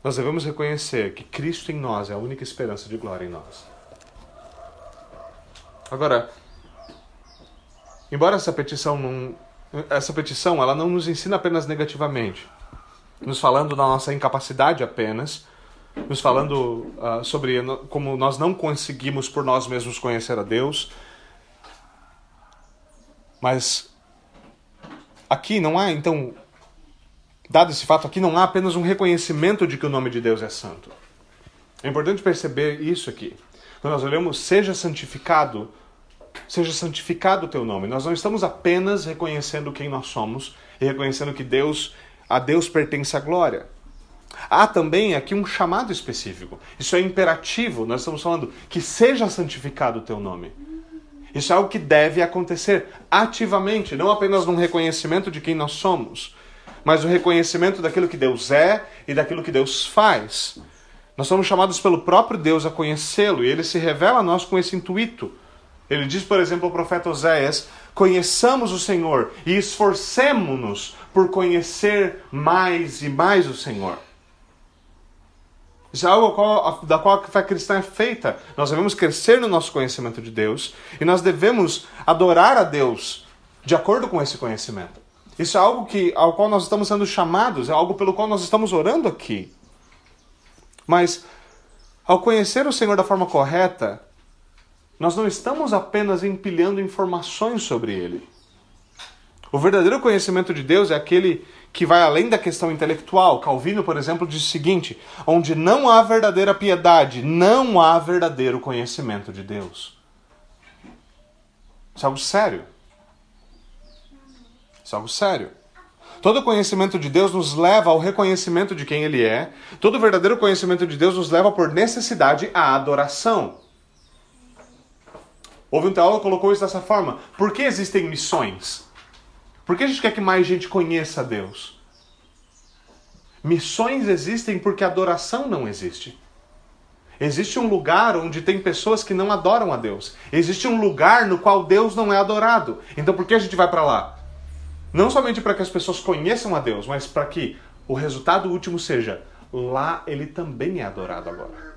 Nós devemos reconhecer que Cristo em nós é a única esperança de glória em nós. Agora, embora essa petição não essa petição ela não nos ensina apenas negativamente, nos falando da nossa incapacidade apenas, nos falando uh, sobre como nós não conseguimos por nós mesmos conhecer a Deus. Mas aqui não há, então, dado esse fato, aqui não há apenas um reconhecimento de que o nome de Deus é santo. É importante perceber isso aqui. Quando nós olhamos, seja santificado seja santificado o teu nome. Nós não estamos apenas reconhecendo quem nós somos e reconhecendo que Deus, a Deus pertence a glória. Há também aqui um chamado específico. Isso é imperativo. Nós estamos falando que seja santificado o teu nome. Isso é algo que deve acontecer ativamente, não apenas num reconhecimento de quem nós somos, mas o reconhecimento daquilo que Deus é e daquilo que Deus faz. Nós somos chamados pelo próprio Deus a conhecê-lo e ele se revela a nós com esse intuito. Ele diz, por exemplo, ao profeta Oséias: Conheçamos o Senhor e esforcemos-nos por conhecer mais e mais o Senhor. Isso é algo da qual a fé cristã é feita. Nós devemos crescer no nosso conhecimento de Deus e nós devemos adorar a Deus de acordo com esse conhecimento. Isso é algo que, ao qual nós estamos sendo chamados, é algo pelo qual nós estamos orando aqui. Mas, ao conhecer o Senhor da forma correta, nós não estamos apenas empilhando informações sobre ele. O verdadeiro conhecimento de Deus é aquele que vai além da questão intelectual. Calvino, por exemplo, diz o seguinte: onde não há verdadeira piedade, não há verdadeiro conhecimento de Deus. Isso é algo sério. Isso é algo sério. Todo conhecimento de Deus nos leva ao reconhecimento de quem Ele é. Todo verdadeiro conhecimento de Deus nos leva por necessidade à adoração. Houve um teólogo que colocou isso dessa forma. Por que existem missões? Por que a gente quer que mais gente conheça Deus? Missões existem porque adoração não existe. Existe um lugar onde tem pessoas que não adoram a Deus. Existe um lugar no qual Deus não é adorado. Então por que a gente vai para lá? Não somente para que as pessoas conheçam a Deus, mas para que o resultado último seja lá ele também é adorado agora.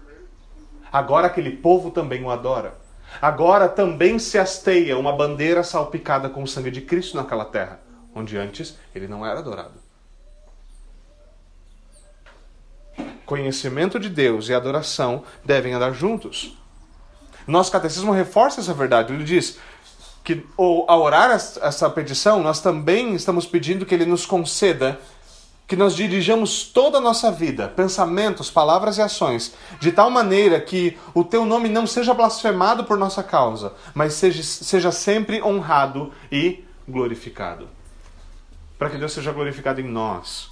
Agora aquele povo também o adora. Agora também se hasteia uma bandeira salpicada com o sangue de Cristo naquela terra, onde antes ele não era adorado. Conhecimento de Deus e adoração devem andar juntos. Nosso catecismo reforça essa verdade. Ele diz: que ao orar essa petição, nós também estamos pedindo que Ele nos conceda que nós dirijamos toda a nossa vida, pensamentos, palavras e ações, de tal maneira que o Teu nome não seja blasfemado por nossa causa, mas seja, seja sempre honrado e glorificado. Para que Deus seja glorificado em nós.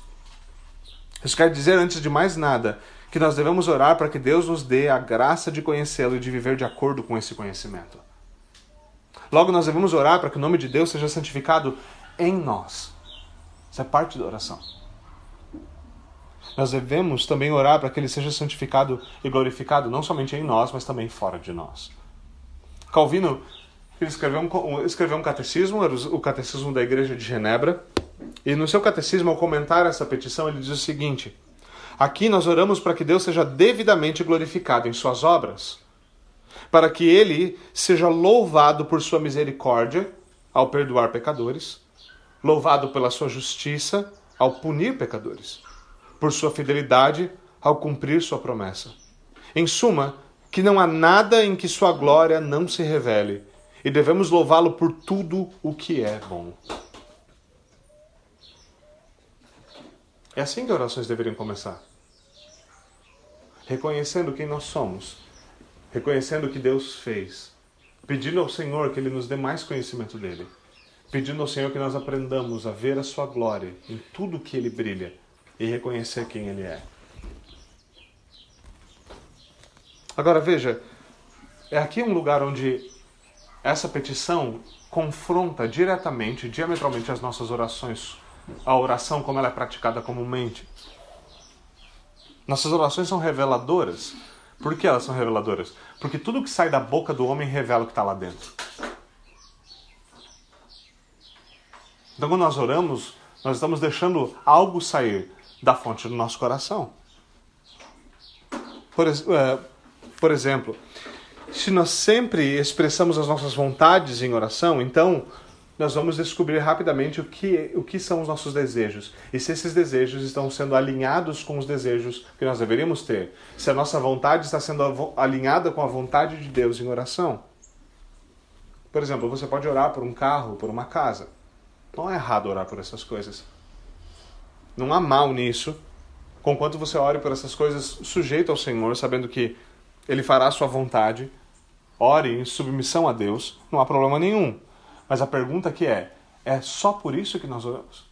Isso quer dizer, antes de mais nada, que nós devemos orar para que Deus nos dê a graça de conhecê-lo e de viver de acordo com esse conhecimento. Logo, nós devemos orar para que o nome de Deus seja santificado em nós. Isso é parte da oração. Nós devemos também orar para que ele seja santificado e glorificado não somente em nós, mas também fora de nós. Calvino ele escreveu um, escreveu um catecismo, era o catecismo da Igreja de Genebra, e no seu catecismo, ao comentar essa petição, ele diz o seguinte: Aqui nós oramos para que Deus seja devidamente glorificado em suas obras para que ele seja louvado por sua misericórdia ao perdoar pecadores, louvado pela sua justiça ao punir pecadores, por sua fidelidade ao cumprir sua promessa. Em suma, que não há nada em que sua glória não se revele, e devemos louvá-lo por tudo o que é bom. É assim que orações deveriam começar. Reconhecendo quem nós somos reconhecendo o que Deus fez, pedindo ao Senhor que Ele nos dê mais conhecimento dele, pedindo ao Senhor que nós aprendamos a ver a Sua glória em tudo que Ele brilha e reconhecer quem Ele é. Agora veja, é aqui um lugar onde essa petição confronta diretamente, diametralmente as nossas orações, a oração como ela é praticada comumente. Nossas orações são reveladoras por que elas são reveladoras? Porque tudo que sai da boca do homem revela o que está lá dentro. Então, quando nós oramos, nós estamos deixando algo sair da fonte do nosso coração. Por, é, por exemplo, se nós sempre expressamos as nossas vontades em oração, então nós vamos descobrir rapidamente o que, o que são os nossos desejos e se esses desejos estão sendo alinhados com os desejos que nós deveríamos ter, se a nossa vontade está sendo alinhada com a vontade de Deus em oração. Por exemplo, você pode orar por um carro, por uma casa. Não é errado orar por essas coisas. Não há mal nisso, conquanto você ore por essas coisas sujeito ao Senhor, sabendo que Ele fará a sua vontade. Ore em submissão a Deus, não há problema nenhum. Mas a pergunta aqui é: é só por isso que nós oramos?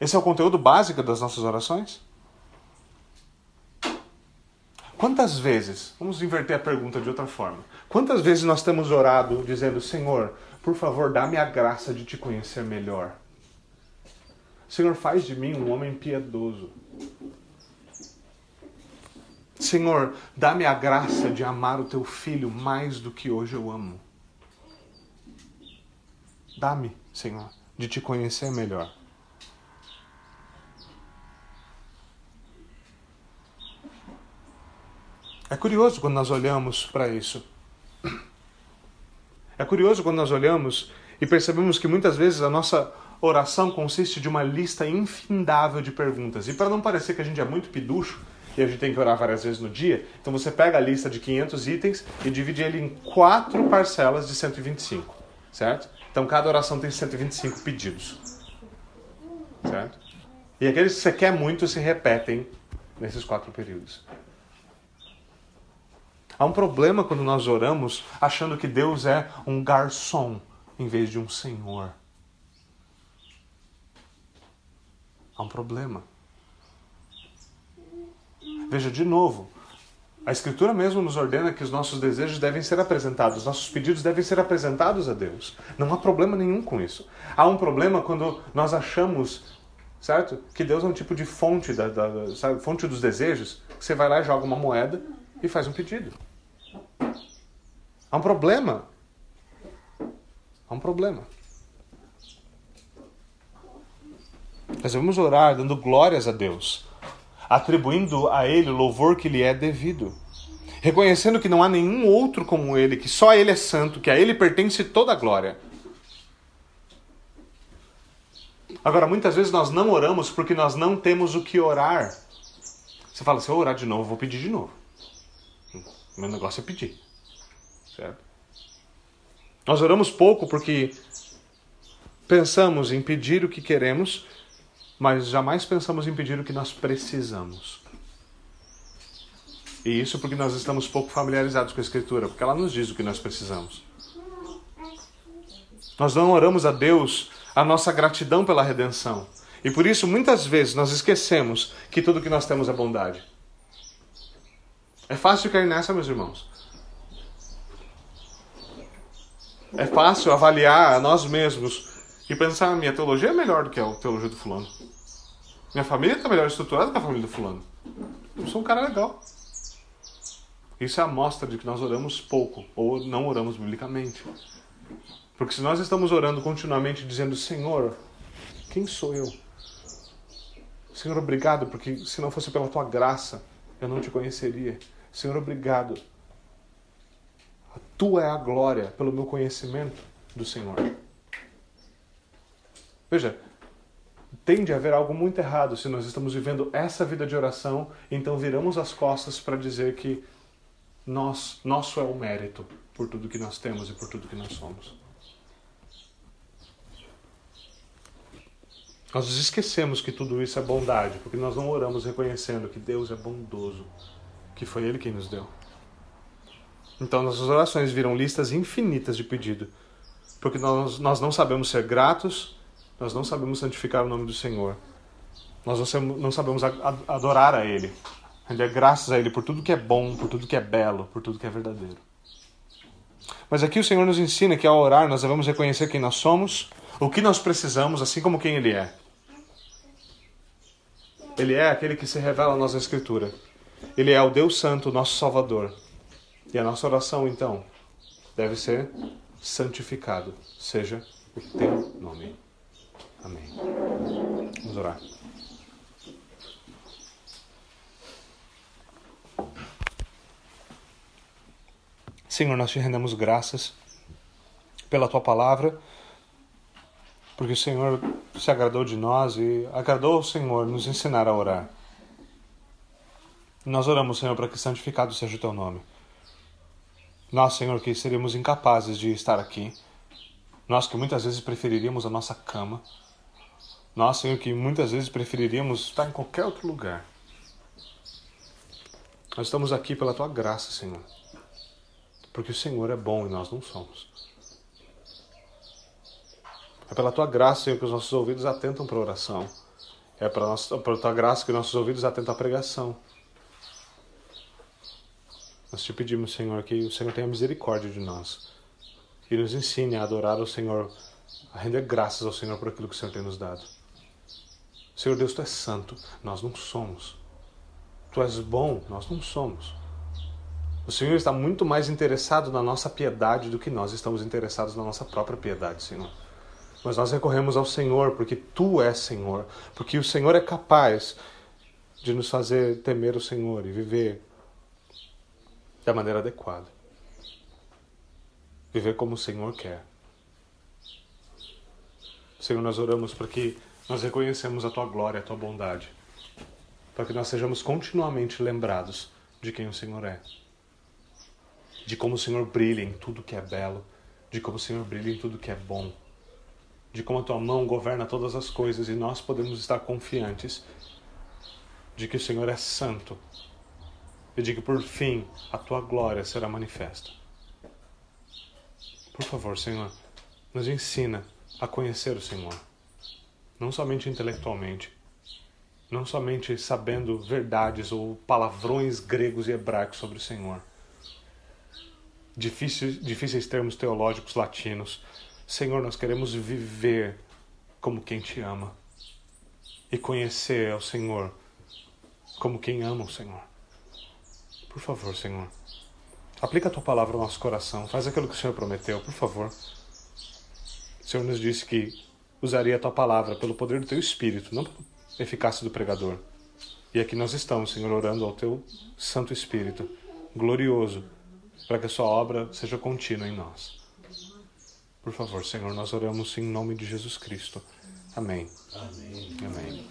Esse é o conteúdo básico das nossas orações? Quantas vezes, vamos inverter a pergunta de outra forma. Quantas vezes nós temos orado dizendo: Senhor, por favor, dá-me a graça de te conhecer melhor? Senhor, faz de mim um homem piedoso. Senhor, dá-me a graça de amar o teu filho mais do que hoje eu amo. Dá-me, Senhor, de te conhecer melhor. É curioso quando nós olhamos para isso. É curioso quando nós olhamos e percebemos que muitas vezes a nossa oração consiste de uma lista infindável de perguntas. E para não parecer que a gente é muito piducho e a gente tem que orar várias vezes no dia, então você pega a lista de 500 itens e divide ele em quatro parcelas de 125, certo? Então cada oração tem 125 pedidos. Certo? E aqueles que você quer muito se repetem nesses quatro períodos. Há um problema quando nós oramos achando que Deus é um garçom em vez de um senhor. Há um problema. Veja de novo, a Escritura mesmo nos ordena que os nossos desejos devem ser apresentados, nossos pedidos devem ser apresentados a Deus. Não há problema nenhum com isso. Há um problema quando nós achamos, certo? Que Deus é um tipo de fonte, da, da sabe, fonte dos desejos, que você vai lá joga uma moeda e faz um pedido. Há um problema. Há um problema. Nós devemos orar dando glórias a Deus atribuindo a ele o louvor que lhe é devido. Reconhecendo que não há nenhum outro como ele, que só ele é santo, que a ele pertence toda a glória. Agora, muitas vezes nós não oramos porque nós não temos o que orar. Você fala, se eu orar de novo, vou pedir de novo. Meu negócio é pedir. Certo? Nós oramos pouco porque pensamos em pedir o que queremos mas jamais pensamos em pedir o que nós precisamos. E isso porque nós estamos pouco familiarizados com a Escritura, porque ela nos diz o que nós precisamos. Nós não oramos a Deus a nossa gratidão pela redenção. E por isso, muitas vezes, nós esquecemos que tudo que nós temos é bondade. É fácil cair nessa, meus irmãos. É fácil avaliar a nós mesmos e pensar: minha teologia é melhor do que a teologia do fulano. Minha família está melhor estruturada que a família do fulano. Eu sou um cara legal. Isso é a mostra de que nós oramos pouco ou não oramos biblicamente. Porque se nós estamos orando continuamente dizendo: Senhor, quem sou eu? Senhor, obrigado, porque se não fosse pela tua graça, eu não te conheceria. Senhor, obrigado. A tua é a glória pelo meu conhecimento do Senhor. Veja, tende a haver algo muito errado se nós estamos vivendo essa vida de oração, então viramos as costas para dizer que nós, nosso é o mérito por tudo que nós temos e por tudo que nós somos. Nós esquecemos que tudo isso é bondade, porque nós não oramos reconhecendo que Deus é bondoso, que foi Ele quem nos deu. Então nossas orações viram listas infinitas de pedido, porque nós, nós não sabemos ser gratos nós não sabemos santificar o nome do Senhor. Nós não sabemos adorar a Ele, render graças a Ele por tudo que é bom, por tudo que é belo, por tudo que é verdadeiro. Mas aqui o Senhor nos ensina que ao orar nós devemos reconhecer quem nós somos, o que nós precisamos, assim como quem Ele é. Ele é aquele que se revela na nossa Escritura. Ele é o Deus Santo, nosso Salvador. E a nossa oração, então, deve ser santificado seja o teu nome. Amém. Vamos orar. Senhor, nós te rendemos graças pela tua palavra, porque o Senhor se agradou de nós e agradou ao Senhor nos ensinar a orar. Nós oramos, Senhor, para que santificado seja o teu nome. Nós, Senhor, que seríamos incapazes de estar aqui, nós que muitas vezes preferiríamos a nossa cama, nós, Senhor, que muitas vezes preferiríamos estar em qualquer outro lugar. Nós estamos aqui pela tua graça, Senhor. Porque o Senhor é bom e nós não somos. É pela tua graça, Senhor, que os nossos ouvidos atentam para a oração. É pela, nossa, pela tua graça que nossos ouvidos atentam à pregação. Nós te pedimos, Senhor, que o Senhor tenha misericórdia de nós e nos ensine a adorar o Senhor, a render graças ao Senhor por aquilo que o Senhor tem nos dado. Senhor Deus, tu és santo, nós não somos. Tu és bom, nós não somos. O Senhor está muito mais interessado na nossa piedade do que nós estamos interessados na nossa própria piedade, Senhor. Mas nós recorremos ao Senhor porque tu és Senhor, porque o Senhor é capaz de nos fazer temer o Senhor e viver da maneira adequada. Viver como o Senhor quer. Senhor, nós oramos para que nós reconhecemos a tua glória, a tua bondade, para que nós sejamos continuamente lembrados de quem o Senhor é, de como o Senhor brilha em tudo que é belo, de como o Senhor brilha em tudo que é bom, de como a tua mão governa todas as coisas e nós podemos estar confiantes de que o Senhor é santo e de que por fim a tua glória será manifesta. Por favor, Senhor, nos ensina a conhecer o Senhor, não somente intelectualmente, não somente sabendo verdades ou palavrões gregos e hebraicos sobre o Senhor, difíceis, difíceis termos teológicos latinos. Senhor, nós queremos viver como quem te ama e conhecer ao Senhor como quem ama o Senhor. Por favor, Senhor, aplica a tua palavra ao nosso coração, faz aquilo que o Senhor prometeu, por favor. O Senhor nos disse que usaria a tua palavra pelo poder do teu espírito, não pela eficácia do pregador. E aqui nós estamos, Senhor, orando ao teu Santo Espírito, glorioso, para que a sua obra seja contínua em nós. Por favor, Senhor, nós oramos em nome de Jesus Cristo. Amém. Amém. Amém.